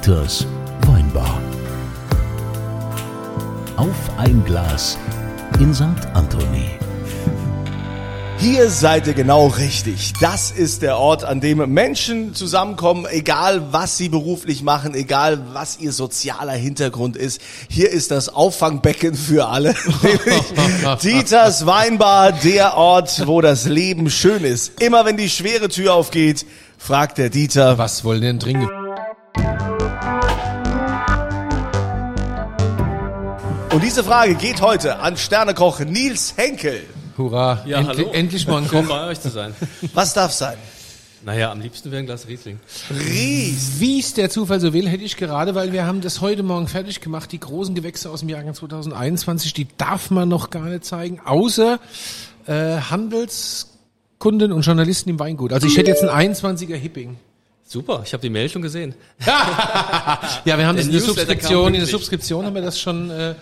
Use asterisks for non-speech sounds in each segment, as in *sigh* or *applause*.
Dieters Weinbar. Auf ein Glas in St. Anthony. Hier seid ihr genau richtig. Das ist der Ort, an dem Menschen zusammenkommen, egal was sie beruflich machen, egal was ihr sozialer Hintergrund ist. Hier ist das Auffangbecken für alle. *laughs* Dieters Weinbar, der Ort, wo das Leben schön ist. Immer wenn die schwere Tür aufgeht, fragt der Dieter, Was wollen denn trinken? Und diese Frage geht heute an Sternekoch Nils Henkel. Hurra, Ja, endlich, hallo. endlich mal ein *laughs* Schön Koch. bei euch zu sein. Was darf sein? Naja, am liebsten wäre ein Glas Riesling. Ries. Wie es der Zufall so will, hätte ich gerade, weil wir haben das heute Morgen fertig gemacht, die großen Gewächse aus dem Jahrgang 2021, die darf man noch gar nicht zeigen, außer äh, Handelskunden und Journalisten im Weingut. Also ich hätte jetzt ein 21er Hipping. Super, ich habe die Mail schon gesehen. *laughs* Ja, wir haben das in der Subskription, in der. Subskription haben wir das schon, äh,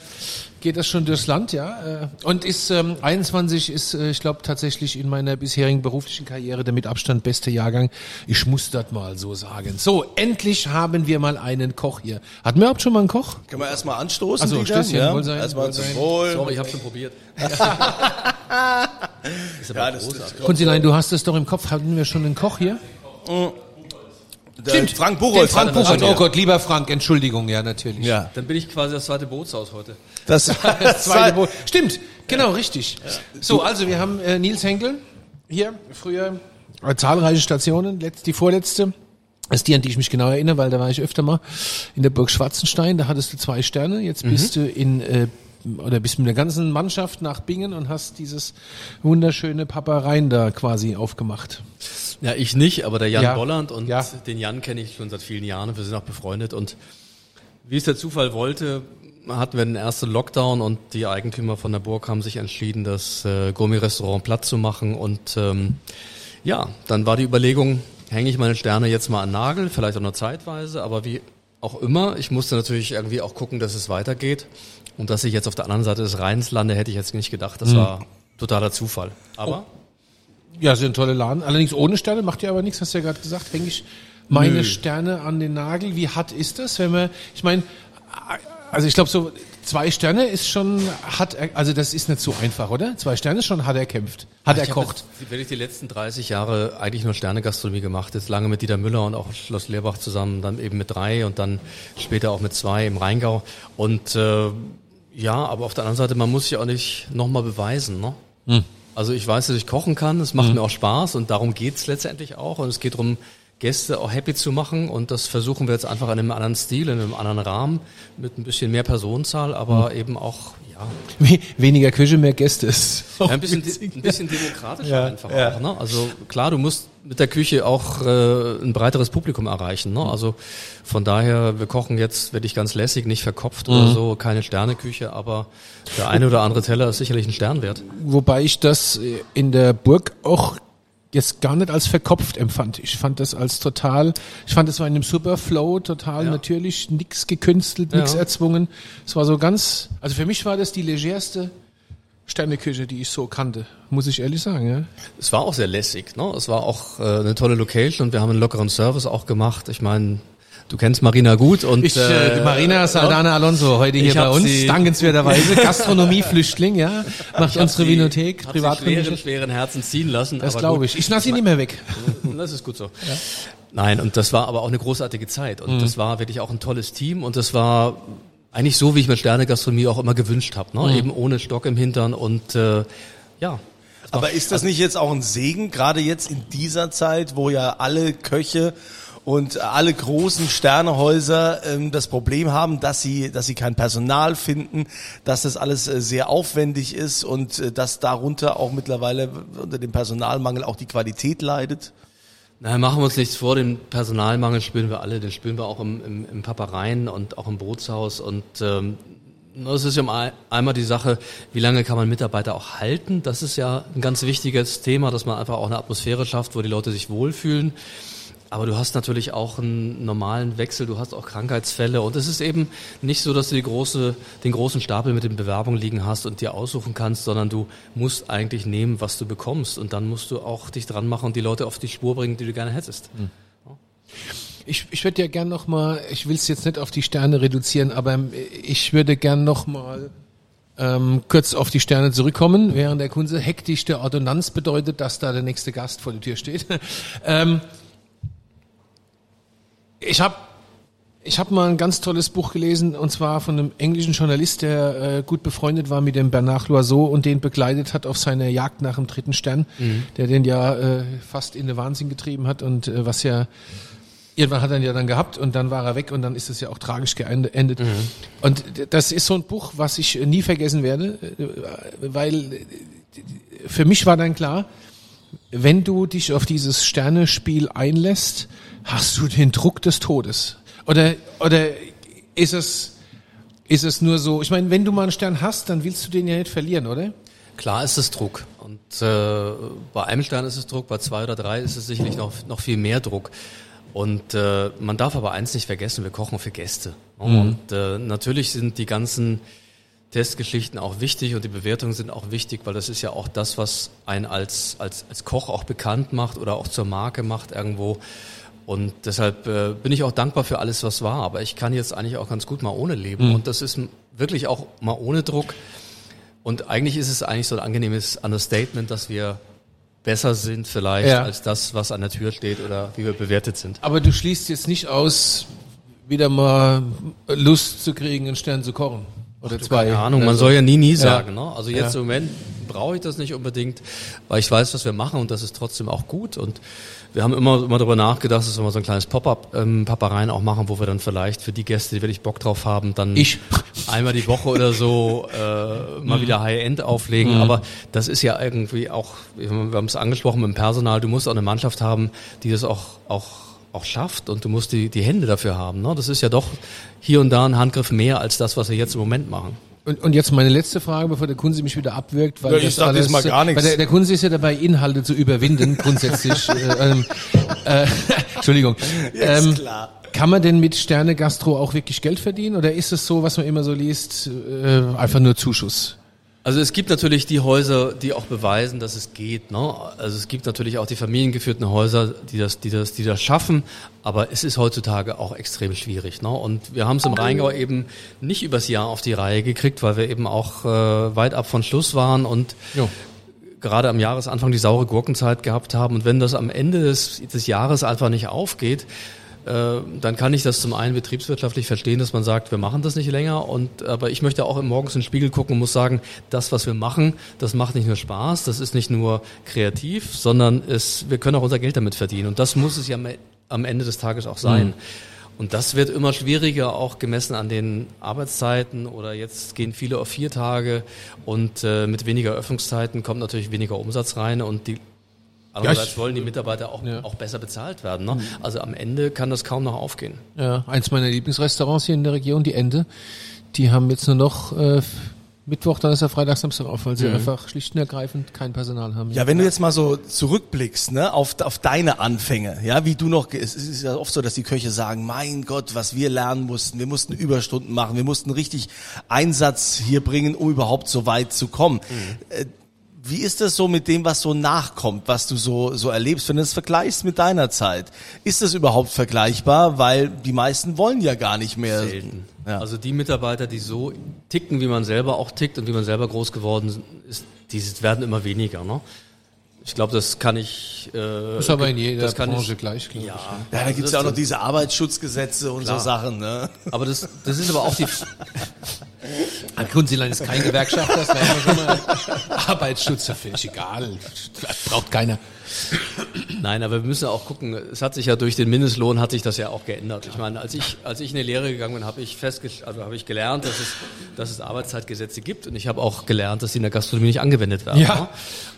geht das schon durchs Land, ja. Äh, und ist ähm, 21 ist, äh, ich glaube, tatsächlich in meiner bisherigen beruflichen Karriere der mit Abstand beste Jahrgang. Ich muss das mal so sagen. So, endlich haben wir mal einen Koch hier. Hatten wir überhaupt schon mal einen Koch? Können wir erstmal anstoßen, Also? Stößchen, wohl sein, Erstmal zum. Wohl. Sorry, ich habe schon probiert. *laughs* ist aber Ja, das großartig. Kunzilein, du hast es doch im Kopf. Hatten wir schon einen Koch hier? Der Frank Buchholz. Frank das Buchholz. Oh Gott, lieber Frank, Entschuldigung, ja, natürlich. Ja. Dann bin ich quasi das zweite Bootshaus heute. Das, *laughs* Das zweite Boot. Stimmt, genau, richtig. So, also wir haben äh, Nils Henkel hier, früher äh, zahlreiche Stationen, letzt, die vorletzte ist die, an die ich mich genau erinnere, weil da war ich öfter mal in der Burg Schwarzenstein, da hattest du zwei Sterne, jetzt bist du in äh, oder bist mit der ganzen Mannschaft nach Bingen und hast dieses wunderschöne Papareien da quasi aufgemacht. Ja, ich nicht, aber der Jan Ja. Bolland und Ja. den Jan kenne ich schon seit vielen Jahren und wir sind auch befreundet und wie es der Zufall wollte, hatten wir den ersten Lockdown und die Eigentümer von der Burg haben sich entschieden, das äh, Gourmet-Restaurant platt zu machen und ähm, ja, dann war die Überlegung, hänge ich meine Sterne jetzt mal an Nagel, vielleicht auch nur zeitweise, aber wie auch immer, ich musste natürlich irgendwie auch gucken, dass es weitergeht und dass ich jetzt auf der anderen Seite des Rheins lande, hätte ich jetzt nicht gedacht, das war totaler Zufall. Aber Ja, sind tolle Laden. Allerdings ohne Sterne macht ja aber nichts, hast du ja gerade gesagt. Hänge ich meine Sterne an den Nagel. Wie hart ist das, wenn man, ich meine, also ich glaube so zwei Sterne ist schon hat er, also das ist nicht so einfach, oder? Zwei Sterne ist schon hat er kämpft, hat er Ich habe kocht. jetzt wirklich die letzten 30 Jahre eigentlich nur Sternegastronomie gemacht. Jetzt lange mit Dieter Müller und auch Schloss Leerbach zusammen, dann eben mit drei und dann später auch mit zwei im Rheingau. Und äh, ja, aber auf der anderen Seite, man muss sich auch nicht nochmal beweisen. Ne? Hm. Also ich weiß, dass ich kochen kann, es macht mir auch Spaß und darum geht's letztendlich auch. Und es geht darum, Gäste auch happy zu machen und das versuchen wir jetzt einfach in einem anderen Stil, in einem anderen Rahmen, mit ein bisschen mehr Personenzahl, aber Hm. eben auch, ja, We- Weniger Küche, mehr Gäste ist. ja, ein bisschen, ein bisschen demokratischer Ja, einfach ja. auch. Ne? Also klar, du musst mit der Küche auch äh, ein breiteres Publikum erreichen. Ne? Also von daher, wir kochen jetzt wirklich ganz lässig, nicht verkopft Mhm. oder so, keine Sterneküche, aber der eine oder andere Teller ist sicherlich ein Stern wert. Wobei ich das in der Burg auch jetzt gar nicht als verkopft empfand. Ich fand das als total, ich fand das war in einem super Flow, total Ja. natürlich, nix gekünstelt, nix Ja. erzwungen. Es war so ganz, also für mich war das die legerste Sterneküche, die ich so kannte, muss ich ehrlich sagen. Ja? Es war auch sehr lässig. Ne? Es war auch äh, eine tolle Location und wir haben einen lockeren Service auch gemacht. Ich meine, du kennst Marina gut und Ich, äh, die Marina Saldana Alonso, heute hier bei uns, sie- dankenswerterweise, *laughs* Gastronomieflüchtling, ja, macht unsere sie- Vinothek, privat schweren, schweren Herzen ziehen lassen. Das glaube ich. Ich lasse sie nicht mehr weg. *laughs* Das ist gut so. Nein, und das war aber auch eine großartige Zeit. Und das war wirklich auch ein tolles Team. Und das war eigentlich so, wie ich mir Sternegastronomie auch immer gewünscht habe. Ne? Eben ohne Stock im Hintern und äh, ja. aber ist das nicht jetzt auch ein Segen, gerade jetzt in dieser Zeit, wo ja alle Köche und alle großen Sternehäuser ähm, das Problem haben, dass sie, dass sie kein Personal finden, dass das alles äh, sehr aufwendig ist und äh, dass darunter auch mittlerweile unter dem Personalmangel auch die Qualität leidet? Na, machen wir uns nichts vor, den Personalmangel spüren wir alle, den spüren wir auch im, im, im Papareien und auch im Bootshaus. Und ähm, das ist ja mal einmal die Sache, wie lange kann man Mitarbeiter auch halten? Das ist ja ein ganz wichtiges Thema, dass man einfach auch eine Atmosphäre schafft, wo die Leute sich wohlfühlen. Aber du hast natürlich auch einen normalen Wechsel, du hast auch Krankheitsfälle und es ist eben nicht so, dass du die große, den großen Stapel mit den Bewerbungen liegen hast und dir aussuchen kannst, sondern du musst eigentlich nehmen, was du bekommst und dann musst du auch dich dran machen und die Leute auf die Spur bringen, die du gerne hättest. Ich, ich würde ja gern noch mal, ich will es jetzt nicht auf die Sterne reduzieren, aber ich würde gern noch mal ähm, kurz auf die Sterne zurückkommen, während der Kunze hektisch der Ordonnanz bedeutet, dass da der nächste Gast vor der Tür steht. *laughs* ähm, ich habe ich hab mal ein ganz tolles Buch gelesen und zwar von einem englischen Journalist, der äh, gut befreundet war mit dem Bernard Loiseau und den begleitet hat auf seiner Jagd nach dem dritten Stern, mhm. der den ja äh, fast in den Wahnsinn getrieben hat und äh, was ja irgendwann hat er ihn ja dann gehabt und dann war er weg und dann ist es ja auch tragisch geendet. Mhm. Und das ist so ein Buch, was ich nie vergessen werde, äh, weil äh, für mich war dann klar, wenn du dich auf dieses Sternespiel einlässt, hast du den Druck des Todes. Oder, oder ist es, ist es nur so, ich meine, wenn du mal einen Stern hast, dann willst du den ja nicht verlieren, oder? Klar ist es Druck. Und äh, bei einem Stern ist es Druck, bei zwei oder drei ist es sicherlich noch, noch viel mehr Druck. Und äh, man darf aber eins nicht vergessen, wir kochen für Gäste. Mhm. Und äh, natürlich sind die ganzen Testgeschichten auch wichtig und die Bewertungen sind auch wichtig, weil das ist ja auch das, was einen als, als, als Koch auch bekannt macht oder auch zur Marke macht irgendwo. Und deshalb äh, bin ich auch dankbar für alles, was war. Aber ich kann jetzt eigentlich auch ganz gut mal ohne leben. Mhm. Und das ist wirklich auch mal ohne Druck. Und eigentlich ist es eigentlich so ein angenehmes Understatement, dass wir besser sind vielleicht ja. als das, was an der Tür steht oder wie wir bewertet sind. Aber du schließt jetzt nicht aus, wieder mal Lust zu kriegen, einen Stern zu kochen. Oder Ach, zwei. Keine Ahnung, man also, soll ja nie, nie sagen. Ja. Ne? Also jetzt ja. im Moment brauche ich das nicht unbedingt, weil ich weiß, was wir machen und das ist trotzdem auch gut. Und wir haben immer, immer darüber nachgedacht, dass wir mal so ein kleines Pop-up ähm, Papareien auch machen, wo wir dann vielleicht für die Gäste, die wirklich Bock drauf haben, dann ich. *laughs* einmal die Woche oder so äh, mal mhm. wieder High-End auflegen. Mhm. Aber das ist ja irgendwie auch, wir haben es angesprochen mit dem Personal, du musst auch eine Mannschaft haben, die das auch, auch auch schafft und du musst die, die Hände dafür haben. Ne? Das ist ja doch hier und da ein Handgriff mehr als das, was wir jetzt im Moment machen. Und, und jetzt meine letzte Frage, bevor der Kunze mich wieder abwirkt, weil ja, ich sag alles, mal gar nichts. Weil der, der Kunze ist ja dabei, Inhalte zu überwinden, grundsätzlich. *laughs* äh, ähm, äh, *laughs* Entschuldigung. Jetzt ähm, klar. Kann man denn mit Sterne Gastro auch wirklich Geld verdienen oder ist es so, was man immer so liest, äh, einfach nur Zuschuss? Also es gibt natürlich die Häuser, die auch beweisen, dass es geht. Ne? Also es gibt natürlich auch die familiengeführten Häuser, die das, die das, die das schaffen. Aber es ist heutzutage auch extrem schwierig. Ne? Und wir haben es im Rheingau eben nicht übers Jahr auf die Reihe gekriegt, weil wir eben auch äh, weit ab von Schluss waren und jo. gerade am Jahresanfang die saure Gurkenzeit gehabt haben. Und wenn das am Ende des, des Jahres einfach nicht aufgeht, dann kann ich das zum einen betriebswirtschaftlich verstehen, dass man sagt, wir machen das nicht länger. Und aber ich möchte auch morgens in den Spiegel gucken und muss sagen, das, was wir machen, das macht nicht nur Spaß, das ist nicht nur kreativ, sondern es, wir können auch unser Geld damit verdienen. Und das muss es ja am Ende des Tages auch sein. Mhm. Und das wird immer schwieriger, auch gemessen an den Arbeitszeiten. Oder jetzt gehen viele auf vier Tage und äh, mit weniger Öffnungszeiten kommt natürlich weniger Umsatz rein und die Andererseits ja, wollen die Mitarbeiter auch, ja. auch besser bezahlt werden. Ne? Also am Ende kann das kaum noch aufgehen. Ja, eins meiner Lieblingsrestaurants hier in der Region, die Ende, die haben jetzt nur noch äh, Mittwoch, dann ist er Freitag, Samstag auf, weil sie mhm. einfach schlicht und ergreifend kein Personal haben. Ja, wenn du jetzt mal so zurückblickst, ne, auf, auf deine Anfänge, ja, wie du noch, es ist ja oft so, dass die Köche sagen, mein Gott, was wir lernen mussten, wir mussten Überstunden machen, wir mussten richtig Einsatz hier bringen, um überhaupt so weit zu kommen. Mhm. Wie ist das so mit dem, was so nachkommt, was du so, so erlebst, wenn du es vergleichst mit deiner Zeit? Ist das überhaupt vergleichbar? Weil die meisten wollen ja gar nicht mehr. Selten. Ja. Also die Mitarbeiter, die so ticken, wie man selber auch tickt und wie man selber groß geworden ist, die werden immer weniger. Ne? Ich glaube, das kann ich. Äh, das ist aber in jeder Branche ich, gleich, glaube ja. ich. Ja, ja da gibt's ja auch noch diese Arbeitsschutzgesetze und klar. so Sachen. Ne? Aber das, das ist aber auch die. An *laughs* Kunzilein ist kein Gewerkschaft, das wäre schon mal Arbeitsschutz, da finde ich egal. Braucht keiner. Nein, aber wir müssen auch gucken, es hat sich ja durch den Mindestlohn hat sich das ja auch geändert. Ich meine, als ich, als ich in die Lehre gegangen bin, habe ich festgestellt, also habe ich gelernt, dass es, dass es Arbeitszeitgesetze gibt und ich habe auch gelernt, dass sie in der Gastronomie nicht angewendet werden. Ja.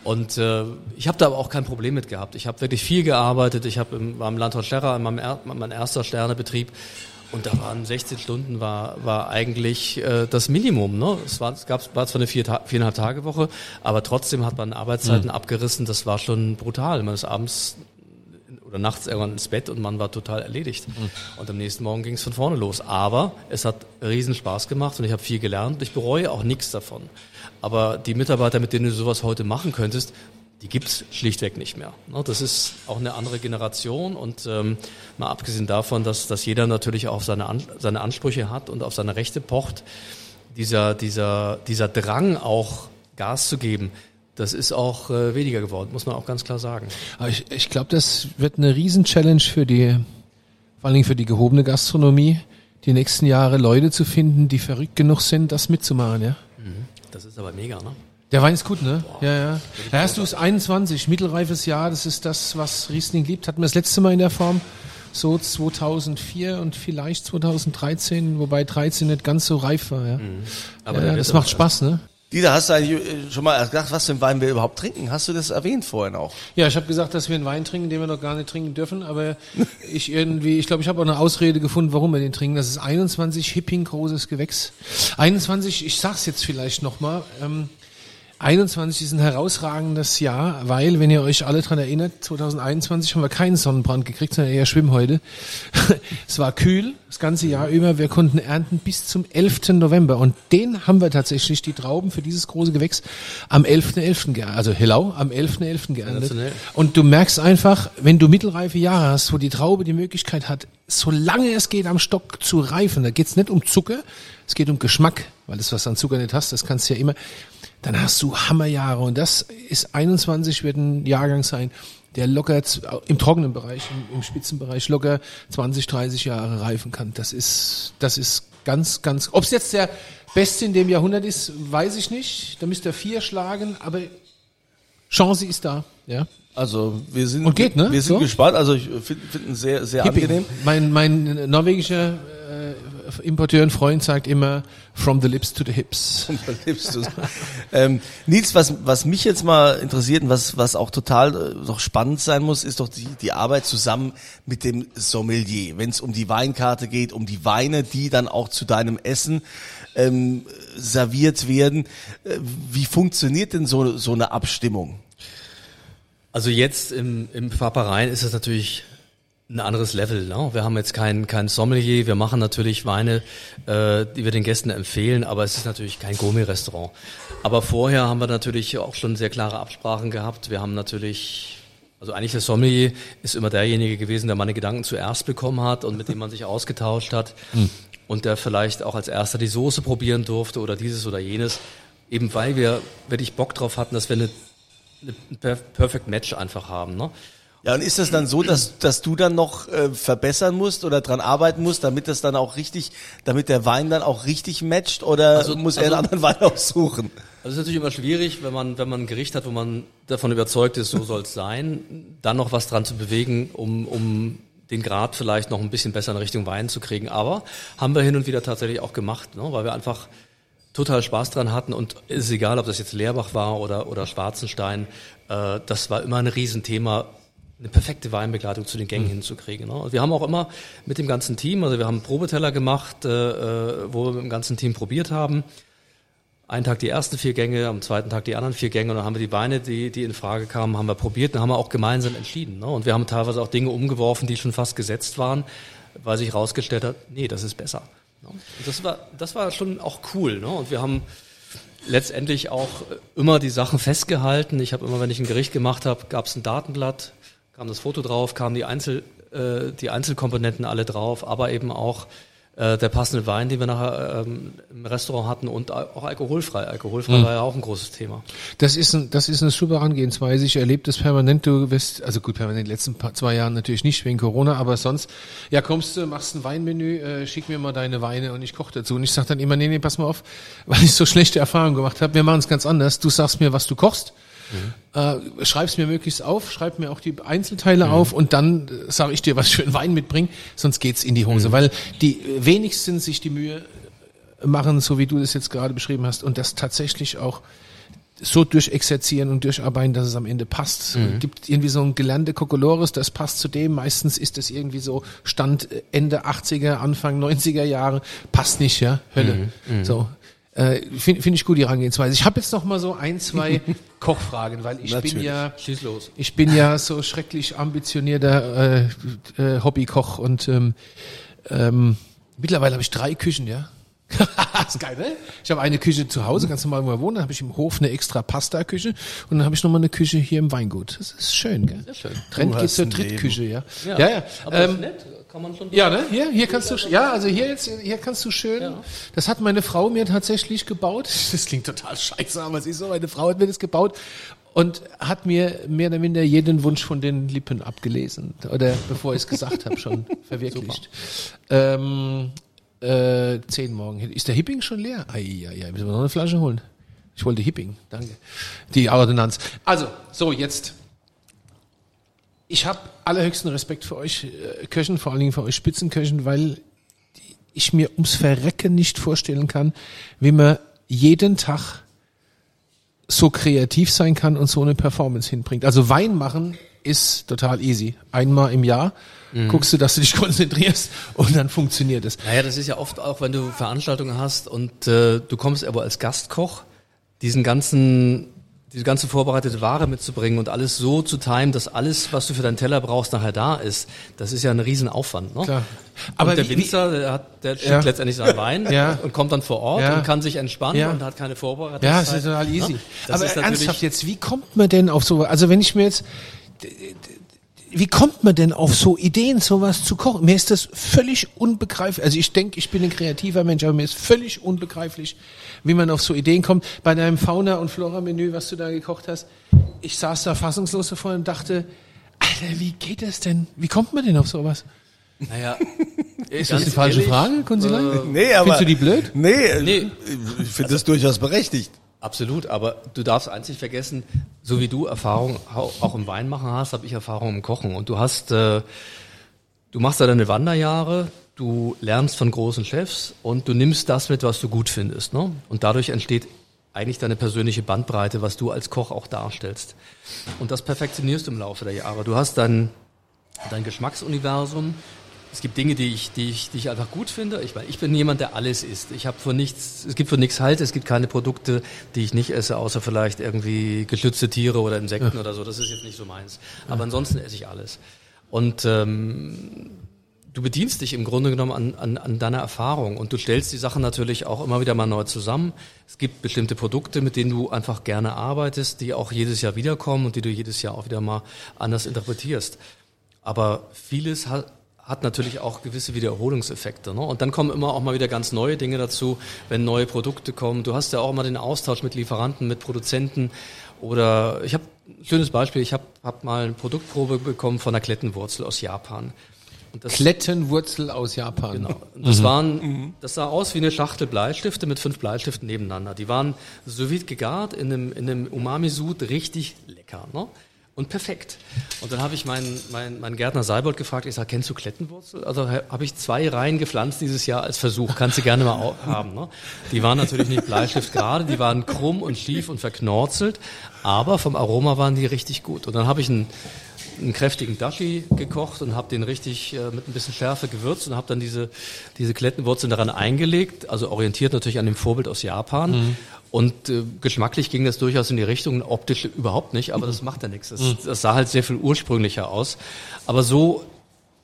Und äh, ich habe da aber auch kein Problem mit gehabt. Ich habe wirklich viel gearbeitet. Ich habe im, war im Landhaus Scherrer, in meinem mein erster Sternebetrieb und da waren 16 Stunden war, war eigentlich äh, das Minimum. Ne? Es, war, es gab, war zwar eine vier, viereinhalb Tage Woche, aber trotzdem hat man Arbeitszeiten mhm. abgerissen. Das war schon brutal. Man ist abends oder nachts irgendwann ins Bett und man war total erledigt. Mhm. Und am nächsten Morgen ging es von vorne los. Aber es hat riesen Spaß gemacht und ich habe viel gelernt. Ich bereue auch nichts davon. Aber die Mitarbeiter, mit denen du sowas heute machen könntest, die gibt's schlichtweg nicht mehr. Ne, Das ist auch eine andere Generation und ähm, mal abgesehen davon, dass, dass jeder natürlich auch seine, An seine Ansprüche hat und auf seine Rechte pocht, dieser, dieser, dieser Drang auch Gas zu geben, das ist auch äh, weniger geworden, muss man auch ganz klar sagen. Aber ich, ich glaube, das wird eine Riesen-Challenge für die, vor allen Dingen für die gehobene Gastronomie, die nächsten Jahre Leute zu finden, die verrückt genug sind, das mitzumachen, ja. Das ist aber mega, ne? Der Wein ist gut, ne? Ja, ja. Da hast du es 21, mittelreifes Jahr, das ist das, was Riesling liebt. Hatten wir das letzte Mal in der Form so 2004 und vielleicht 2013, wobei 13 nicht ganz so reif war, ja. Aber ja, das macht Spaß, ne? Dieter, hast du eigentlich äh, schon mal gedacht, was für einen Wein wir überhaupt trinken? Hast du das erwähnt vorhin auch? Ja, ich habe gesagt, dass wir einen Wein trinken, den wir noch gar nicht trinken dürfen, aber *laughs* ich irgendwie, ich glaube, ich habe auch eine Ausrede gefunden, warum wir den trinken. Das ist 21 Hipping großes Gewächs. 21, ich sag's jetzt vielleicht nochmal, ähm, 21 ist ein herausragendes Jahr, weil, wenn ihr euch alle dran erinnert, 2021 haben wir keinen Sonnenbrand gekriegt, sondern eher Schwimmhäute. *laughs* es war kühl, das ganze Jahr über. Wir konnten ernten bis zum 11. November. Und den haben wir tatsächlich, die Trauben für dieses große Gewächs, am 11.11. geerntet. Also Hellau, am 11.11. geerntet. Sensationell. Und du merkst einfach, wenn du mittelreife Jahre hast, wo die Traube die Möglichkeit hat, solange es geht am Stock zu reifen, da geht's nicht um Zucker, es geht um Geschmack, weil das, was du an Zucker nicht hast, das kannst du ja immer, dann hast du Hammerjahre und das ist 21 wird ein Jahrgang sein, der locker im trockenen Bereich, im, im Spitzenbereich locker 20, 30 Jahre reifen kann. Das ist, das ist ganz, ganz, ob es jetzt der Beste in dem Jahrhundert ist, weiß ich nicht. Da müsste er vier schlagen, aber Chance ist da, ja. Also wir sind Und geht, ne? Wir sind So? gespannt. Also ich finde find ihn sehr sehr Hipping. angenehm. Mein, mein norwegischer äh, Importeur und Freund sagt immer from the lips to the hips. Lebst du so. ähm, Nils, was, was mich jetzt mal interessiert und was, was auch total äh, doch spannend sein muss, ist doch die, die Arbeit zusammen mit dem Sommelier. Wenn es um die Weinkarte geht, um die Weine, die dann auch zu deinem Essen ähm, serviert werden. Äh, wie funktioniert denn so, so eine Abstimmung? Also jetzt im, im Papereien ist es natürlich ein anderes Level. Ne? Wir haben jetzt kein, kein Sommelier, wir machen natürlich Weine, äh, die wir den Gästen empfehlen, aber es ist natürlich kein Gourmet-Restaurant. Aber vorher haben wir natürlich auch schon sehr klare Absprachen gehabt. Wir haben natürlich, also eigentlich der Sommelier ist immer derjenige gewesen, der meine Gedanken zuerst bekommen hat und mit dem man sich ausgetauscht hat und der vielleicht auch als erster die Soße probieren durfte oder dieses oder jenes. Eben weil wir wirklich Bock drauf hatten, dass wir eine ein per Perfect Match einfach haben. Ne? Ja, und ist das dann so, dass, dass du dann noch äh, verbessern musst oder dran arbeiten musst, damit das dann auch richtig, damit der Wein dann auch richtig matcht oder Also- muss er also- einen anderen Wein *laughs* aussuchen? Also es ist natürlich immer schwierig, wenn man, wenn man ein Gericht hat, wo man davon überzeugt ist, so soll es sein, dann noch was dran zu bewegen, um, um den Grad vielleicht noch ein bisschen besser in Richtung Wein zu kriegen. Aber haben wir hin und wieder tatsächlich auch gemacht, ne? weil wir einfach total Spaß dran hatten und es ist egal, ob das jetzt Leerbach war oder, oder Schwarzenstein, äh, das war immer ein Riesenthema, eine perfekte Weinbegleitung zu den Gängen hinzukriegen. Ne? Wir haben auch immer mit dem ganzen Team, also wir haben Probeteller gemacht, äh, äh, wo wir mit dem ganzen Team probiert haben. Einen Tag die ersten vier Gänge, am zweiten Tag die anderen vier Gänge und dann haben wir die Weine, die, die in Frage kamen, haben wir probiert und haben wir auch gemeinsam entschieden. Ne? Und wir haben teilweise auch Dinge umgeworfen, die schon fast gesetzt waren, weil sich herausgestellt hat, nee, das ist besser. Ne? Das war, das war schon auch cool. Ne? Und wir haben letztendlich auch immer die Sachen festgehalten. Ich habe immer, wenn ich ein Gericht gemacht habe, gab es ein Datenblatt, kam das Foto drauf, kamen die, Einzel, äh, die Einzelkomponenten alle drauf, aber eben auch äh, der passende Wein, den wir nachher ähm, im Restaurant hatten und auch alkoholfrei. Alkoholfrei war ja auch ein großes Thema. Das ist, ein, das ist eine super Herangehensweise. Ich erlebe das permanent. Du wirst, also gut, permanent in den letzten paar, zwei Jahren natürlich nicht wegen Corona, aber sonst, ja, kommst du, machst ein Weinmenü, äh, schick mir mal deine Weine und ich koche dazu. Und ich sage dann immer, nee, nee, pass mal auf, *laughs* weil ich so schlechte Erfahrungen gemacht habe. Wir machen es ganz anders. Du sagst mir, was du kochst. Äh, schreib's mir möglichst auf, schreib mir auch die Einzelteile auf und dann äh, sage ich dir, was ich für einen Wein mitbringe, sonst geht's in die Hose, weil die äh, wenigsten sich die Mühe äh, machen, so wie du das jetzt gerade beschrieben hast und das tatsächlich auch so durchexerzieren und durcharbeiten, dass es am Ende passt. Es gibt irgendwie so ein gelernte Kokolores, das passt zu dem. Meistens ist es irgendwie so Stand Ende 80er, Anfang 90er Jahre. Passt nicht, ja? Hölle. So. Äh, Finde find ich gut, die Herangehensweise. Ich habe jetzt noch mal so ein, zwei *laughs* Kochfragen, weil ich bin Natürlich. ja Schieß los. ich bin ja so schrecklich ambitionierter äh, äh, Hobbykoch und ähm, ähm, mittlerweile habe ich drei Küchen, ja. *laughs* ist geil, ne? Ich habe eine Küche zu Hause, ganz normal, wo wir wohnen. Dann habe ich im Hof eine extra Pasta-Küche und dann habe ich nochmal eine Küche hier im Weingut. Das ist schön, gell? Sehr schön. Trend geht zur Drittküche, ja. Ja, ja. Aber das Ähm, ist nett, kann man schon. ja, ne? Hier, hier kannst du, ja, also hier jetzt, hier kannst du schön. Das hat meine Frau mir tatsächlich gebaut. *laughs* Das klingt total scheiße, aber es ist so. Meine Frau hat mir das gebaut und hat mir mehr oder minder jeden Wunsch von den Lippen abgelesen oder bevor ich es gesagt habe schon *laughs* verwirklicht. Ähm, äh, zehn morgen. Ist der Hipping schon leer? Ei, ei, ei, müssen wir noch eine Flasche holen? Ich wollte Hipping, danke. Die Ordnanz. Also, so jetzt ich habe allerhöchsten Respekt für euch äh, Köchen, vor allen Dingen für euch Spitzenköchen, weil ich mir ums Verrecken nicht vorstellen kann, wie man jeden Tag so kreativ sein kann und so eine Performance hinbringt. Also Wein machen ist total easy. Einmal im Jahr guckst du, dass du dich *laughs* konzentrierst und dann funktioniert es. Naja, das ist ja oft auch, wenn du Veranstaltungen hast und äh, du kommst aber als Gastkoch, diesen ganzen, diese ganze vorbereitete Ware mitzubringen und alles so zu timen, dass alles, was du für deinen Teller brauchst, nachher da ist. Das ist ja ein Riesenaufwand. Ne? Klar. Aber Aber der wie- Winzer, der hat, der schickt Ja. letztlich seinen Wein Ja. und kommt dann vor Ort Ja. und kann sich entspannen und hat keine Vorbereitung. Ja, das ist total easy. Das Aber ernsthaft jetzt, wie kommt man denn auf so, also wenn ich mir jetzt, wie kommt man denn auf so Ideen, sowas zu kochen? Mir ist das völlig unbegreiflich. Also ich denke, ich bin ein kreativer Mensch, aber mir ist völlig unbegreiflich, wie man auf so Ideen kommt. Bei deinem Fauna- und Flora-Menü, was du da gekocht hast, ich saß da fassungslos davor und dachte, Alter, wie geht das denn? Wie kommt man denn auf sowas? Naja, *laughs* Ist das die falsche ehrlich, Frage, Kunzilein? äh, Nee, aber. Findest du die blöd? Nee, Nee. ich finde das durchaus berechtigt. Absolut, aber du darfst nicht vergessen, so wie du Erfahrung au- auch im Weinmachen hast, habe ich Erfahrung im Kochen. Und du hast, äh, du machst da deine Wanderjahre, du lernst von großen Chefs und du nimmst das mit, was du gut findest. Ne? Und dadurch entsteht eigentlich deine persönliche Bandbreite, was du als Koch auch darstellst. Und das perfektionierst du im Laufe der Jahre. Du hast dein, dein Geschmacksuniversum. Es gibt Dinge, die ich, die ich, die ich einfach gut finde. Ich meine, ich bin jemand, der alles isst. Ich habe von nichts, es gibt von nichts Halt. Es gibt keine Produkte, die ich nicht esse, außer vielleicht irgendwie geschützte Tiere oder Insekten oder so. Das ist jetzt nicht so meins. Aber ansonsten esse ich alles. Und ähm, du bedienst dich im Grunde genommen an, an, an deiner Erfahrung und du stellst die Sachen natürlich auch immer wieder mal neu zusammen. Es gibt bestimmte Produkte, mit denen du einfach gerne arbeitest, die auch jedes Jahr wiederkommen und die du jedes Jahr auch wieder mal anders interpretierst. Aber vieles hat, hat natürlich auch gewisse Wiederholungseffekte. Ne? Und dann kommen immer auch mal wieder ganz neue Dinge dazu, wenn neue Produkte kommen. Du hast ja auch immer den Austausch mit Lieferanten, mit Produzenten. Oder ich habe ein schönes Beispiel, ich habe hab mal eine Produktprobe bekommen von einer Klettenwurzel aus Japan. Klettenwurzel aus Japan. Genau. Und Das waren, das sah aus wie eine Schachtel Bleistifte mit fünf Bleistiften nebeneinander. Die waren so vide gegart in einem, in einem Umami-Sud richtig lecker, ne? Und perfekt. Und dann habe ich meinen, meinen, meinen Gärtner Seibold gefragt, ich sage, kennst du Klettenwurzel? Also habe ich zwei Reihen gepflanzt dieses Jahr als Versuch. Kannst du gerne mal *laughs* haben. Ne? Die waren natürlich nicht Bleistift gerade, die waren krumm und schief und verknorzelt, aber vom Aroma waren die richtig gut. Und dann habe ich einen, einen kräftigen Dashi gekocht und habe den richtig äh, mit ein bisschen Schärfe gewürzt und habe dann diese, diese Klettenwurzeln daran eingelegt, also orientiert natürlich an dem Vorbild aus Japan. Und äh, geschmacklich ging das durchaus in die Richtung, optisch überhaupt nicht, aber das macht ja nichts. Das, das sah halt sehr viel ursprünglicher aus. Aber so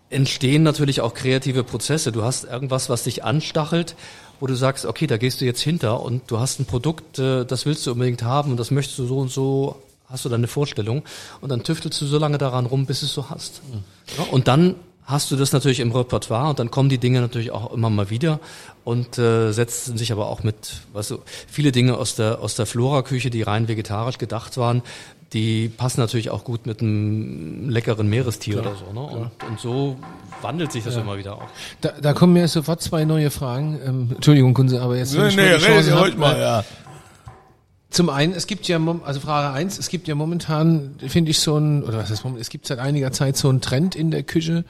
entstehen natürlich auch kreative Prozesse. Du hast irgendwas, was dich anstachelt, wo du sagst, okay, da gehst du jetzt hinter und du hast ein Produkt, äh, das willst du unbedingt haben und das möchtest du so und so, hast du deine Vorstellung und dann tüftelst du so lange daran rum, bis es so hast. Ja, und dann hast du das natürlich im Repertoire und dann kommen die Dinge natürlich auch immer mal wieder und äh, setzen sich aber auch mit, weißt du, viele Dinge aus der aus der Flora-Küche, die rein vegetarisch gedacht waren, die passen natürlich auch gut mit einem leckeren Meerestier oder so. Ne? Und, und so wandelt sich das immer wieder auch. Da, da kommen mir sofort zwei neue Fragen. Ähm, Entschuldigung, Kunze, aber jetzt Nee, ich nee, hab, ruhig mal, äh, ja. Zum einen, es gibt ja, also Frage eins, es gibt ja momentan, finde ich so ein, oder was heißt momentan, es gibt seit einiger Zeit so einen Trend in der Küche,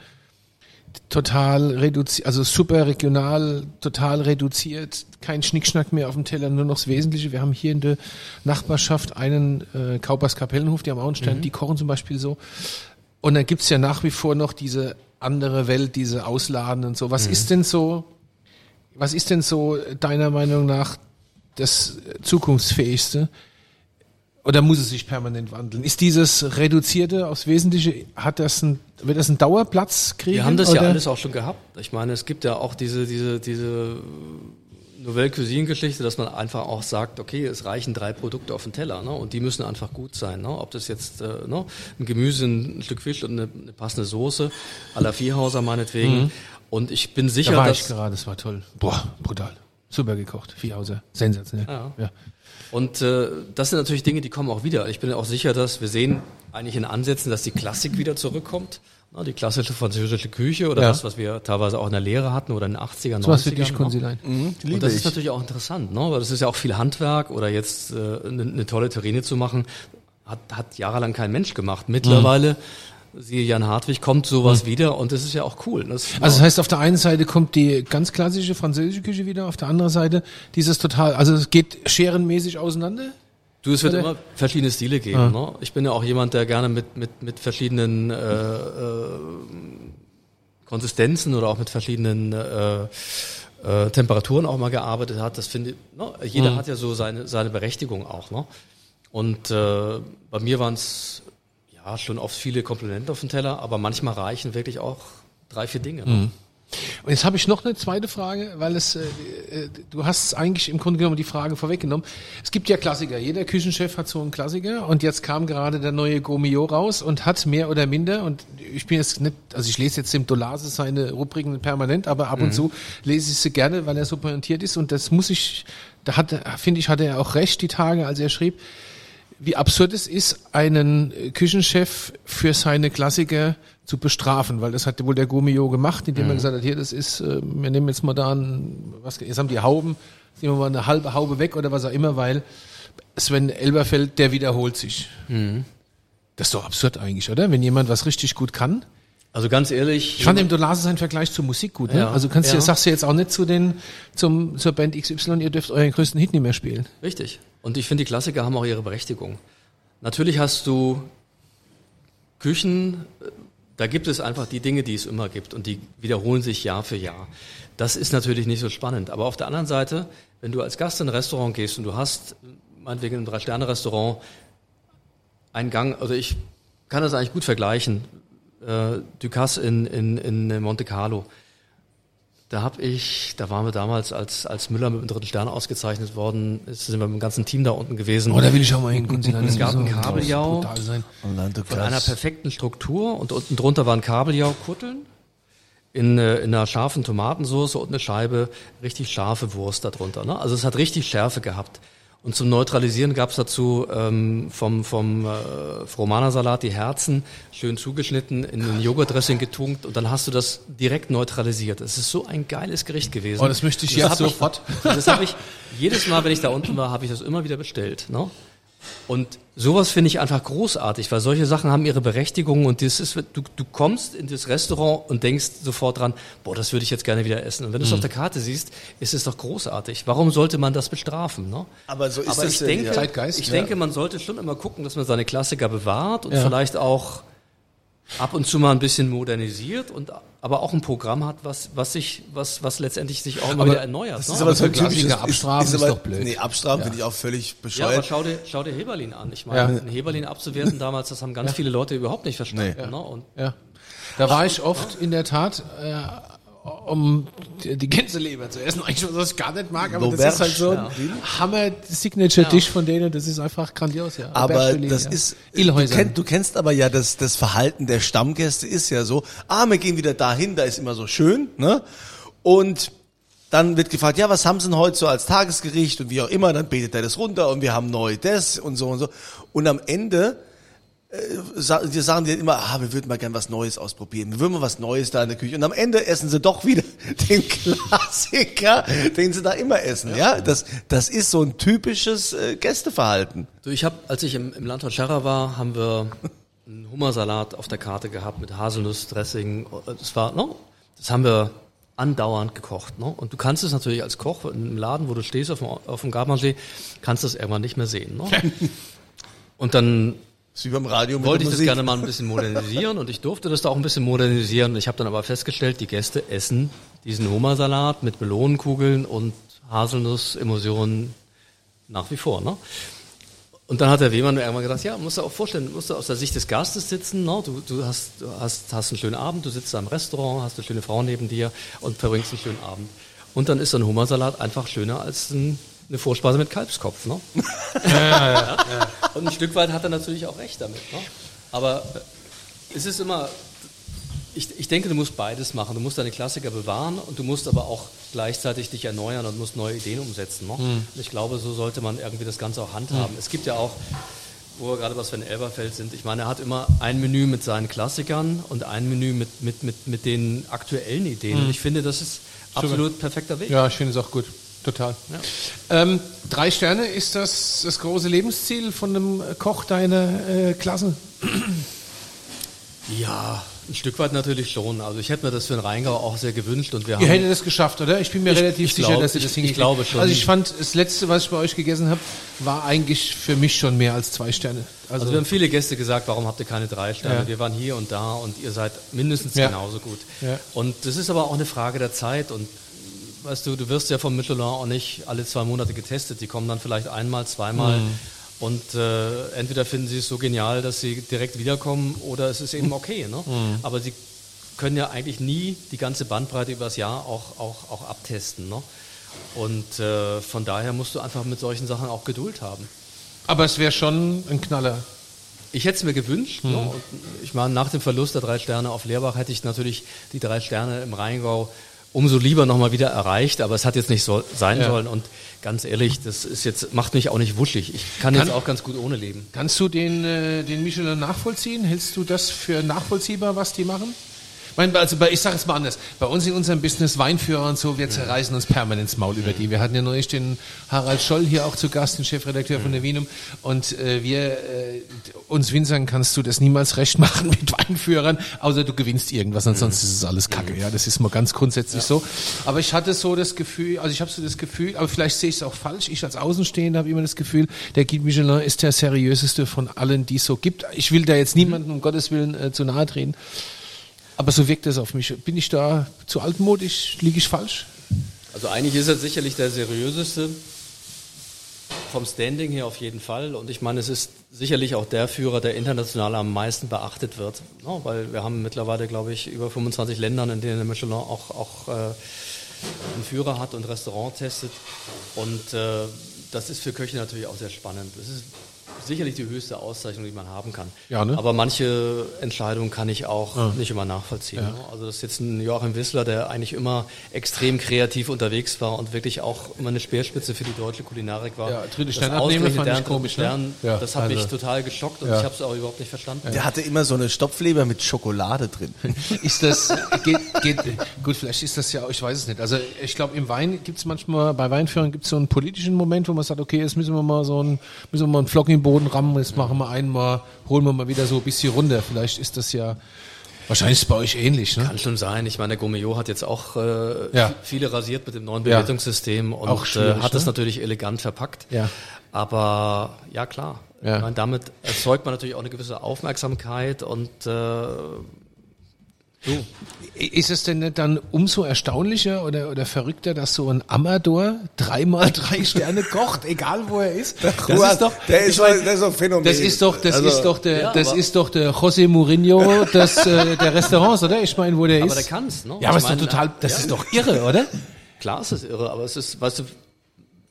total reduziert, also super regional, total reduziert, kein Schnickschnack mehr auf dem Teller, nur noch das Wesentliche. Wir haben hier in der Nachbarschaft einen äh, Kaupers Kapellenhof, die haben auch einen Stand, die kochen zum Beispiel so. Und dann gibt's ja nach wie vor noch diese andere Welt, diese Ausladen und so. Was ist denn so, was ist denn so deiner Meinung nach das zukunftsfähigste? Oder muss es sich permanent wandeln? Ist dieses Reduzierte aufs Wesentliche, hat das ein, wird das einen Dauerplatz kriegen? Wir haben das oder? ja alles auch schon gehabt. Ich meine, es gibt ja auch diese, diese, diese Nouvelle Cuisine-Geschichte, dass man einfach auch sagt, okay, es reichen drei Produkte auf den Teller, ne? Und die müssen einfach gut sein, ne? Ob das jetzt äh, ne? ein Gemüse, ein Stück Fisch und eine, eine passende Soße, à la Vierhauser meinetwegen. Mhm. Und ich bin sicher, Da war dass ich gerade, das war toll. Boah, brutal. Super gekocht. Viehhauser. Sensationell. Ja. ja. Und äh, das sind natürlich Dinge, die kommen auch wieder. Ich bin auch sicher, dass wir sehen eigentlich in Ansätzen, dass die Klassik wieder zurückkommt. Na, die klassische französische Küche oder Ja. das, was wir teilweise auch in der Lehre hatten oder in den 80er, 90ern. So was für dich, ne? Konsilein. Und das ist natürlich auch interessant, ne? weil das ist ja auch viel Handwerk oder jetzt äh, eine, eine tolle Terrine zu machen, hat, hat jahrelang kein Mensch gemacht. Mittlerweile, siehe Jan Hartwig, kommt sowas wieder und das ist ja auch cool. Das, Also das heißt, auf der einen Seite kommt die ganz klassische französische Küche wieder, auf der anderen Seite dieses total, also es geht scherenmäßig auseinander. Du, es wird Oder? immer verschiedene Stile geben. Ne? Ich bin ja auch jemand, der gerne mit, mit, mit verschiedenen äh, äh, Konsistenzen oder auch mit verschiedenen äh, äh, Temperaturen auch mal gearbeitet hat. Das finde ich, ne? jeder hat ja so seine, seine Berechtigung auch. Ne? Und äh, bei mir waren es ja schon oft viele Komponenten auf dem Teller, aber manchmal reichen wirklich auch drei, vier Dinge. Ne? Und jetzt habe ich noch eine zweite Frage, weil es, äh, äh, du hast eigentlich im Grunde genommen die Frage vorweggenommen. Es gibt ja Klassiker. Jeder Küchenchef hat so einen Klassiker und jetzt kam gerade der neue Gomio raus und hat mehr oder minder und ich bin jetzt nicht, also ich lese jetzt dem Dolase seine Rubriken permanent, aber ab und zu lese ich sie gerne, weil er so pointiert ist und das muss ich, da hat, finde ich, hatte er auch recht die Tage, als er schrieb, wie absurd es ist, einen äh, Küchenchef für seine Klassiker zu bestrafen, weil das hat wohl der Gomio gemacht, indem er gesagt hat, hier, das ist, äh, wir nehmen jetzt mal da ein, was, jetzt haben die Hauben, jetzt nehmen wir mal eine halbe Haube weg oder was auch immer, weil Sven Elberfeld, der wiederholt sich. Das ist doch absurd eigentlich, oder? Wenn jemand was richtig gut kann. Also ganz ehrlich, Ich fand im Dolase seinen Vergleich zur Musik gut, ne? Ja, Also kannst du, ja. sagst du jetzt auch nicht zu den, zum, zur Band XY, ihr dürft euren größten Hit nicht mehr spielen. Richtig. Und ich finde, die Klassiker haben auch ihre Berechtigung. Natürlich hast du Küchen, da gibt es einfach die Dinge, die es immer gibt und die wiederholen sich Jahr für Jahr. Das ist natürlich nicht so spannend. Aber auf der anderen Seite, wenn du als Gast in ein Restaurant gehst und du hast, meinetwegen in einem Drei-Sterne-Restaurant, einen Gang, also ich kann das eigentlich gut vergleichen, äh, Ducasse in, in, in Monte Carlo. Da hab ich, da waren wir damals, als, als Müller mit dem dritten Stern ausgezeichnet worden, ist, sind wir mit dem ganzen Team da unten gewesen. Oh, da will ich auch mal hin. Es gab ein Kabeljau von einer perfekten Struktur und unten drunter waren Kabeljau-Kutteln in, äh, in einer scharfen Tomatensauce und eine Scheibe richtig scharfe Wurst darunter. Ne? Also es hat richtig Schärfe gehabt. Und zum Neutralisieren gab es dazu ähm, vom, vom äh, Fromana-Salat die Herzen schön zugeschnitten, in ein Joghurtdressing getunkt und dann hast du das direkt neutralisiert. Es ist so ein geiles Gericht gewesen. Oh, das möchte ich jetzt ich- sofort. *laughs* Das habe ich jedes Mal, wenn ich da unten war, habe ich das immer wieder bestellt. Ne? Und sowas finde ich einfach großartig, weil solche Sachen haben ihre Berechtigung und das ist, du, du kommst in das Restaurant und denkst sofort dran, boah, das würde ich jetzt gerne wieder essen. Und wenn du es Mhm. auf der Karte siehst, ist es doch großartig. Warum sollte man das bestrafen? Ne? Aber so ist Aber das ich denke. Zeitgeist, ich ja. denke, man sollte schon immer gucken, dass man seine Klassiker bewahrt und Ja. vielleicht auch ab und zu mal ein bisschen modernisiert und aber auch ein Programm hat, was was sich was was letztendlich sich auch immer Aber wieder erneuert. Das ne? ist aber so so ein typisches abstrafen ist aber, doch blöd. Nee, abstrafen finde ich auch völlig Ja, aber bescheuert. schau dir, schau dir Heberlin an. Ich meine, Ja. Heberlin abzuwerten damals, das haben ganz viele Leute überhaupt nicht verstanden. Nee. Ne? Und Ja. Da war ich oft in der Tat, äh, um die Gänseleber zu essen. Eigentlich, was ich gar nicht mag, aber das ist halt so ein Hammer-Signature-Dish von denen. Das ist einfach grandios, ja. Aber das ja. ist, du, Ilhäuser. kenn, du kennst aber ja das, das Verhalten der Stammgäste ist ja so, ah, wir gehen wieder dahin, da ist immer so schön, ne? Und dann wird gefragt, ja, was haben sie denn heute so als Tagesgericht und wie auch immer, dann betet er das runter und wir haben neu das und so und so. Und am Ende äh, die sagen dir immer, ah, wir würden mal gern was Neues ausprobieren. Wir würden mal was Neues da in der Küche. Und am Ende essen sie doch wieder *laughs* den Klassiker, den sie da immer essen. Ja, das, das ist so ein typisches äh, Gästeverhalten. du, ich habe, als ich im, im Landhaus Scherrer war, haben wir einen Hummersalat auf der Karte gehabt mit Haselnussdressing. Das war, ne? Das haben wir andauernd gekocht. Ne? Und du kannst es natürlich als Koch im Laden, wo du stehst auf dem, auf dem Gartmansee, kannst du es irgendwann nicht mehr sehen. Ne? *laughs* Und dann Das ist wie beim Radio wollte ich das gerne mal ein bisschen modernisieren und ich durfte das da auch ein bisschen modernisieren. Ich habe dann aber festgestellt, die Gäste essen diesen Hummersalat mit Melonenkugeln und Haselnuss-Emulsionen nach wie vor. Ne? Und dann hat der Wehmann mir irgendwann gedacht, ja, musst du auch vorstellen, musst du aus der Sicht des Gastes sitzen, ne? du, du, hast, du hast, hast einen schönen Abend, du sitzt da im Restaurant, hast eine schöne Frau neben dir und verbringst einen schönen Abend. Und dann ist so ein Hummersalat einfach schöner als ein, eine Vorspeise mit Kalbskopf. Ne? *laughs* Und ein Stück weit hat er natürlich auch recht damit. Ne? Aber es ist immer, ich, ich denke, du musst beides machen. Du musst deine Klassiker bewahren und du musst aber auch gleichzeitig dich erneuern und musst neue Ideen umsetzen. Ne? Und ich glaube, so sollte man irgendwie das Ganze auch handhaben. Es gibt ja auch, wo wir gerade bei Sven Elberfeld sind, ich meine, er hat immer ein Menü mit seinen Klassikern und ein Menü mit, mit, mit, mit den aktuellen Ideen. Und ich finde, das ist absolut perfekter Weg. Ja, ich finde es auch gut. Total. Ähm, drei Sterne, ist das das große Lebensziel von einem Koch deiner äh, Klasse? Ja, ein Stück weit natürlich schon. Also ich hätte mir das für den Rheingau auch sehr gewünscht und wir Ihr haben hättet es geschafft, oder? Ich bin mir Ich- relativ ich sicher, glaub- dass ihr ich- das ich hingekriegt glaube habt. schon. Also ich fand, das Letzte, was ich bei euch gegessen habe, war eigentlich für mich schon mehr als zwei Sterne. Also, Also wir haben viele Gäste gesagt, warum habt ihr keine drei Sterne? Ja. Wir waren hier und da und ihr seid mindestens Ja. genauso gut. Ja. Und das ist aber auch eine Frage der Zeit und weißt du, du wirst ja vom Michelin auch nicht alle zwei Monate getestet. Die kommen dann vielleicht einmal, zweimal Mhm. und äh, entweder finden sie es so genial, dass sie direkt wiederkommen oder es ist eben okay. Ne? Mhm. Aber sie können ja eigentlich nie die ganze Bandbreite übers Jahr auch, auch, auch abtesten. Ne? Und äh, von daher musst du einfach mit solchen Sachen auch Geduld haben. aber es wäre schon ein Knaller. Ich hätte es mir gewünscht. Ne? Und ich meine, nach dem Verlust der drei Sterne auf Leerbach hätte ich natürlich die drei Sterne im Rheingau umso lieber nochmal wieder erreicht, aber es hat jetzt nicht so sein Ja. sollen. Und ganz ehrlich, das ist jetzt, macht mich auch nicht wuschig. Ich kann, Kann- jetzt auch ganz gut ohne leben. Kannst du den, äh, den Michelin nachvollziehen? Hältst du das für nachvollziehbar, was die machen? Ich, meine, also bei, ich sage es mal anders. Bei uns in unserem Business Weinführer und so, wir zerreißen uns permanent ins Maul über die. Wir hatten ja neulich den Harald Scholl hier auch zu Gast, den Chefredakteur von der Wienum. Und äh, wir, äh, uns Winzern kannst du das niemals recht machen mit Weinführern, außer du gewinnst irgendwas, ansonsten ist es alles Kacke. Ja, das ist mal ganz grundsätzlich so. Aber ich hatte so das Gefühl, also ich habe so das Gefühl, aber vielleicht sehe ich es auch falsch. Ich als Außenstehender habe immer das Gefühl, der Guide Michelin ist der seriöseste von allen, die es so gibt. Ich will da jetzt niemanden um Gottes Willen äh, zu nahe treten. Aber so wirkt es auf mich. Bin ich da zu altmodisch? Liege ich falsch? Also eigentlich ist er sicherlich der seriöseste. Vom Standing her auf jeden Fall. Und ich meine, es ist sicherlich auch der Führer, der international am meisten beachtet wird. Ja, weil wir haben mittlerweile, glaube ich, über 25 Ländern, in denen der Michelin auch, auch äh, einen Führer hat und Restaurant testet. Und äh, das ist für Köche natürlich auch sehr spannend. Das ist sicherlich die höchste Auszeichnung, die man haben kann. Ja, ne? Aber manche Entscheidungen kann ich auch nicht immer nachvollziehen. Ne? Also das ist jetzt ein Joachim Wissler, der eigentlich immer extrem kreativ unterwegs war und wirklich auch immer eine Speerspitze für die deutsche Kulinarik war. Ja, Das Stern abnehmen fand ich deren dritten komisch, ne? Stern, Ja, das hat also- mich total geschockt und Ja. ich habe es auch überhaupt nicht verstanden. Der hatte immer so eine Stopfleber mit Schokolade drin. *laughs* Ist das, geht, geht, gut, vielleicht ist das ja, auch- ich weiß es nicht. Also ich glaube, im Wein gibt es manchmal, bei Weinführern gibt es so einen politischen Moment, wo man sagt, okay, jetzt müssen wir mal so einen, müssen wir mal einen Flock in den Boden rammen, jetzt machen wir einmal, holen wir mal wieder so ein bisschen runter. Vielleicht ist das ja, wahrscheinlich ist es bei euch ähnlich, ne? Kann schon sein. Ich meine, der Gourmillot hat jetzt auch äh, Ja. viele rasiert mit dem neuen Ja. Bewertungssystem und Auch schwierig, äh, hat das ne? natürlich elegant verpackt. Ja. Aber ja, klar. Ja. Ich meine, damit erzeugt man natürlich auch eine gewisse Aufmerksamkeit und äh, Ist es denn nicht dann umso erstaunlicher oder, oder verrückter, dass so ein Amador dreimal drei Sterne kocht, egal wo er ist? Das ist doch, der ist, mein, der ist so ein Phänomen. Das ist doch, das Also, ist doch der, ja, das aber- ist doch der José Mourinho des, äh, der Restaurants, oder? Ich meine, wo der aber ist. der kann's, ne? Ja, aber Ich ist doch meine, total, das ja. ist doch irre, oder? klar ist es irre, aber es ist, weißt du,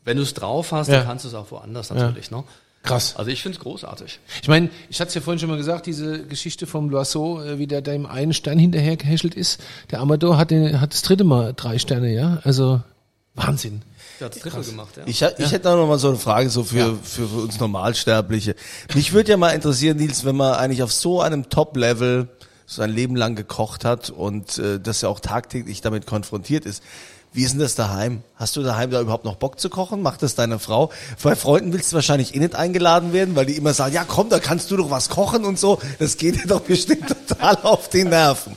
wenn du es drauf hast, Ja. dann kannst du es auch woanders natürlich, ne? Krass. Also ich finde es großartig. Ich meine, ich hatte es ja vorhin schon mal gesagt, diese Geschichte vom Loiseau, äh, wie der dem einen Stern hinterher gehäschelt ist. Der Amador hat, den, hat das dritte Mal drei Sterne, ja? Also, Wahnsinn. Der hat Drittel gemacht, ja. Ich, ich hätte auch noch mal so eine Frage so für, für, für uns Normalsterbliche. Mich würde ja mal interessieren, Nils, wenn man eigentlich auf so einem Top-Level sein Leben lang gekocht hat und äh, das ja auch tagtäglich damit konfrontiert ist. Wie ist denn das daheim? Hast du daheim da überhaupt noch Bock zu kochen? Macht das deine Frau? Bei Freunden willst du wahrscheinlich eh nicht eingeladen werden, weil die immer sagen, ja komm, da kannst du doch was kochen und so. Das geht dir doch bestimmt *laughs* total auf die Nerven.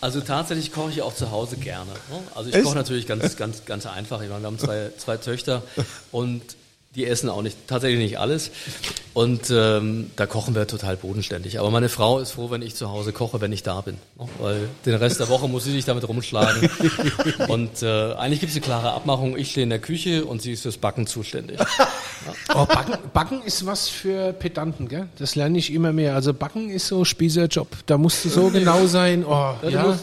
Also tatsächlich koche ich auch zu Hause gerne. Ne? Also ich Echt? koche natürlich ganz, ganz, ganz einfach. Ich meine, wir haben zwei, zwei Töchter und die essen auch nicht, tatsächlich nicht alles. Und ähm, da kochen wir total bodenständig. Aber meine Frau ist froh, wenn ich zu Hause koche, wenn ich da bin. Ne? Weil den Rest der Woche muss sie sich damit rumschlagen. *laughs* Und äh, eigentlich gibt es eine klare Abmachung. Ich stehe in der Küche und sie ist fürs Backen zuständig. *laughs* Oh, Backen, Backen ist was für Pedanten, gell? Das lerne ich immer mehr. Also Backen ist so Spießerjob. Da musst du so *laughs* genau sein. Oh, du ja.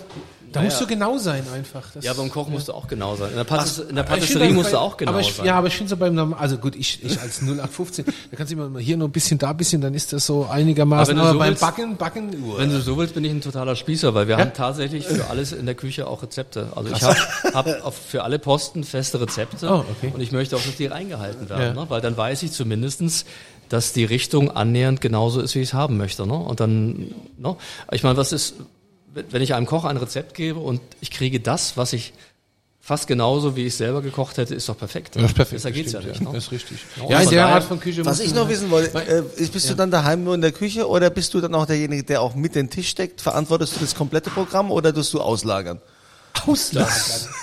Da musst du genau sein einfach. Das, Ja, beim Kochen musst du auch genau sein. In der, Patis in der Patisserie musst du auch genau aber ich, sein. Ja, aber ich finde so beim Norm- also gut, ich, ich als 0815, da kannst du immer hier noch ein bisschen, da ein bisschen, dann ist das so einigermaßen. Aber Aber, so beim willst- Backen, Backen, uh, Wenn du so willst, bin ich ein totaler Spießer, weil wir haben tatsächlich für alles in der Küche auch Rezepte. Also ich habe hab für alle Posten feste Rezepte Oh, okay. und ich möchte auch, dass die eingehalten werden, Ja. ne? weil dann weiß ich zumindestens, dass die Richtung annähernd genauso ist, wie ich es haben möchte. Ne? Und dann, ne? ich meine, was ist, wenn ich einem Koch ein Rezept gebe und ich kriege das, was ich fast genauso, wie ich selber gekocht hätte, ist doch perfekt. das ist perfekt. Besser geht's ja stimmt, nicht. Ne? Das ist richtig. Ja, Ja, in der Art von Küche Was ich noch wissen wollte, äh, ist- bist du dann daheim nur in der Küche oder bist du dann auch derjenige, der auch mit den Tisch deckt? Verantwortest du das komplette Programm oder tust du auslagern? Auslagern.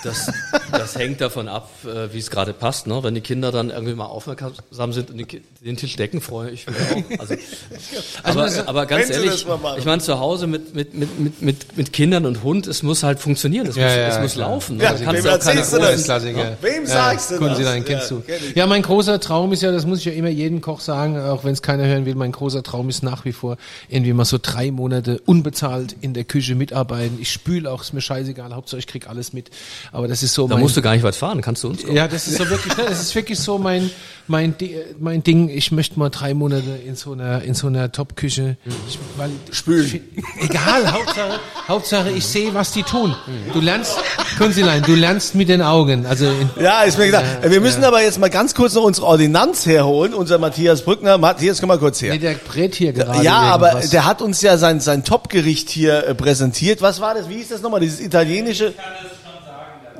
Das, das hängt davon ab, äh, wie es gerade passt. Ne? Wenn die Kinder dann irgendwie mal aufmerksam sind und den Tisch decken, freue ich mich auch. Also, *laughs* aber, aber ganz sie ehrlich, das ich meine, zu Hause mit, mit, mit, mit, mit, mit Kindern und Hund, es muss halt funktionieren, es Ja, muss, ja, es muss klar. laufen. Ja, ne? Kannst wem du auch keine erzählst du großen- das? Klassiker. Wem sagst du das? Ja, du. kenn ich. Ja, mein großer Traum ist ja, das muss ich ja immer jedem Koch sagen, auch wenn es keiner hören will, mein großer Traum ist nach wie vor, irgendwie mal so drei Monate unbezahlt in der Küche mitarbeiten. Ich spüle auch, ist mir scheißegal, Hauptsache ich krieg alles mit. Aber das ist so Da mein, musst du gar nicht weit fahren, kannst du uns kommen. ja, das ist so wirklich, ne, das ist wirklich so mein, mein, mein Ding. Ich möchte mal drei Monate in so einer, in so einer Top-Küche, ich- weil, Spülen. egal, Hauptsache, Hauptsache ich sehe, was die tun. Du lernst, Kunzilein, du lernst mit den Augen, also in, Ja, ist mir gedacht. wir müssen aber jetzt mal ganz kurz noch unsere Ordinanz herholen, unser Matthias Brückner. Matthias, komm mal kurz her. Nee, der brät hier gerade. Ja, aber irgendwas. der hat uns ja sein, sein Topgericht hier äh, präsentiert. Was war das? Wie hieß das nochmal? Dieses italienische.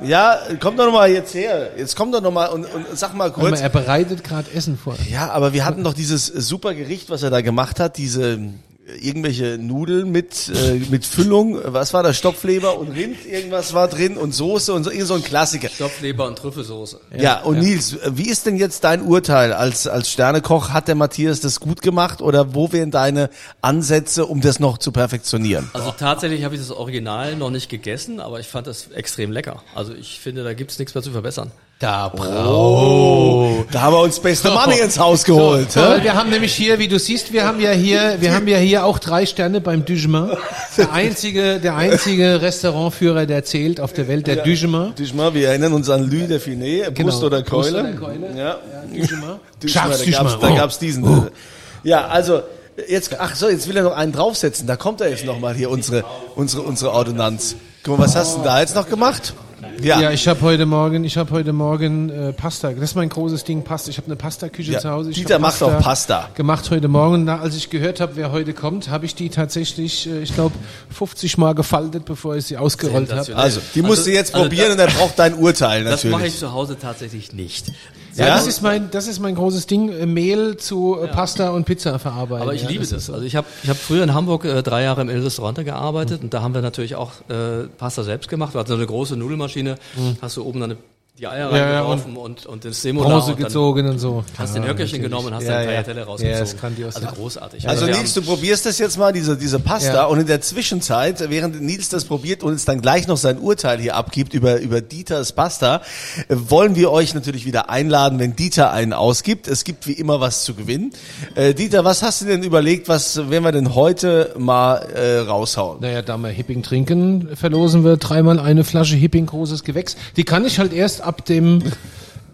Ja, komm doch nochmal jetzt her. Jetzt komm doch nochmal und, und sag mal Guck mal, kurz. er bereitet gerade Essen vor. Ja, aber wir hatten doch dieses super Gericht, was er da gemacht hat, diese irgendwelche Nudeln mit äh, mit Füllung. Was war das? Stopfleber und Rind, irgendwas war drin und Soße und so, irgend so ein Klassiker. Stopfleber und Trüffelsoße. Ja, und Nils, wie ist denn jetzt dein Urteil als, als Sternekoch? Hat der Matthias das gut gemacht oder wo wären deine Ansätze, um das noch zu perfektionieren? Also tatsächlich habe ich das Original noch nicht gegessen, aber ich fand das extrem lecker. Also ich finde, da gibt's nichts mehr zu verbessern. Da Oh, da haben wir uns beste Money ins Haus geholt. So, weil wir haben nämlich hier, wie du siehst, wir haben ja hier, wir haben ja hier auch drei Sterne beim Dujement. Der einzige, der einzige Restaurantführer, der zählt auf der Welt, der Dujement. Duschma, wir erinnern uns an Lü de Finet, Brust oder Brust Keule. oder Keule. Ja, Dujement. *laughs* Duschma, Scharfes da Dujement. da Oh. diesen. Ja, also jetzt, ach so, jetzt will er noch einen draufsetzen. Da kommt er jetzt noch mal hier unsere, unsere, unsere Ordonnanz. Guck mal, was hast du denn da jetzt noch gemacht? Ja, Ja, ich habe heute Morgen, ich habe heute Morgen äh, Pasta. Das ist mein großes Ding, Pasta. Ich habe eine Pasta-Küche Ja, zu Hause. Ich Dieter macht auch Pasta. Gemacht heute Morgen. Na, als ich gehört habe, wer heute kommt, habe ich die tatsächlich, äh, ich glaube, 50 Mal gefaltet, bevor ich sie ausgerollt habe. Also die musst Also- du jetzt also probieren da- und er braucht dein Urteil Das natürlich. mache ich zu Hause tatsächlich nicht. Ja, Ja? das ist mein, das ist mein großes Ding, äh, Mehl zu äh, Pasta und Pizza verarbeiten. Aber ich ja, liebe das das. Also ich habe ich hab früher in Hamburg äh, drei Jahre im Il Restaurante gearbeitet und da haben wir natürlich auch äh, Pasta selbst gemacht. Wir hatten so eine große Nudelmaschine, hast du oben eine, die Eier Ja, ja, reingeworfen und, und, das Semola dann gezogen und so. hast den Höckerchen genommen und hast ja, dann ja. Tagliatelle Ja, rausgezogen. ist grandios. Also großartig. Also wir Nils, du probierst das jetzt mal, diese, diese Pasta, Ja. und in der Zwischenzeit, während Nils das probiert und uns dann gleich noch sein Urteil hier abgibt über, über Dieters Pasta, äh, wollen wir euch natürlich wieder einladen, wenn Dieter einen ausgibt. Es gibt wie immer was zu gewinnen. Äh, Dieter, was hast du denn überlegt, was werden wir denn heute mal äh, raushauen? Naja, da wir Hipping trinken, verlosen wir dreimal eine Flasche Hipping großes Gewächs. Die kann ich halt erst ab dem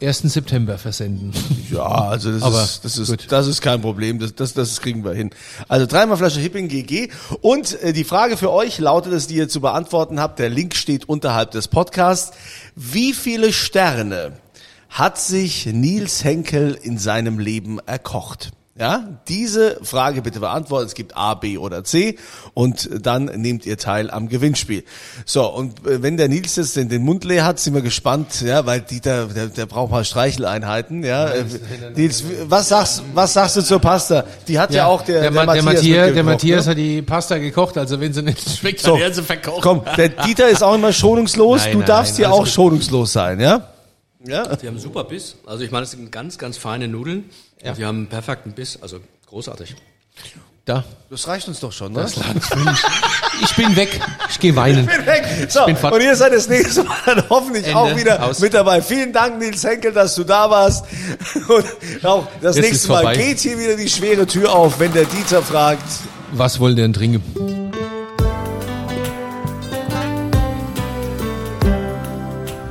1. September versenden. Ja, also das Aber ist das ist gut. das ist kein Problem, das, das das kriegen wir hin. Also dreimal Flasche Hipping GG und äh, die Frage für euch lautet es, die ihr zu beantworten habt. Der Link steht unterhalb des Podcasts. Wie viele Sterne hat sich Nils Henkel in seinem Leben erkocht? Ja, diese Frage bitte beantworten. Es gibt A, B oder C und dann nehmt ihr teil am Gewinnspiel. So, und äh, wenn der Nils jetzt den, den Mund leer hat, sind wir gespannt, ja, weil Dieter, der, der braucht mal Streicheleinheiten, ja. Äh, Nils, was sagst, was sagst du zur Pasta? Die hat ja, auch der, der, Ma- der, Matthias, Matthias, der Matthias ne? hat die Pasta gekocht, also wenn sie nicht schmeckt, So, dann werden sie verkocht. komm, der Dieter ist auch immer schonungslos, Nein, du nein, darfst nein, hier auch schonungslos sein, ja? Ja. Die haben super Biss. Also ich meine, das sind ganz, ganz feine Nudeln. Und die haben einen perfekten Biss. Also großartig. Da. Das reicht uns doch schon, ne? Ich bin weg. Ich gehe weinen. So, bin fort. und ihr seid das nächste Mal dann *laughs* hoffentlich Ende. auch wieder Aus. mit dabei. Vielen Dank, Nils Henkel, dass du da warst. *laughs* Und auch das Jetzt nächste Mal geht hier wieder die schwere Tür auf, wenn der Dieter fragt. Was wollt ihr denn trinken?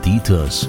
Dieters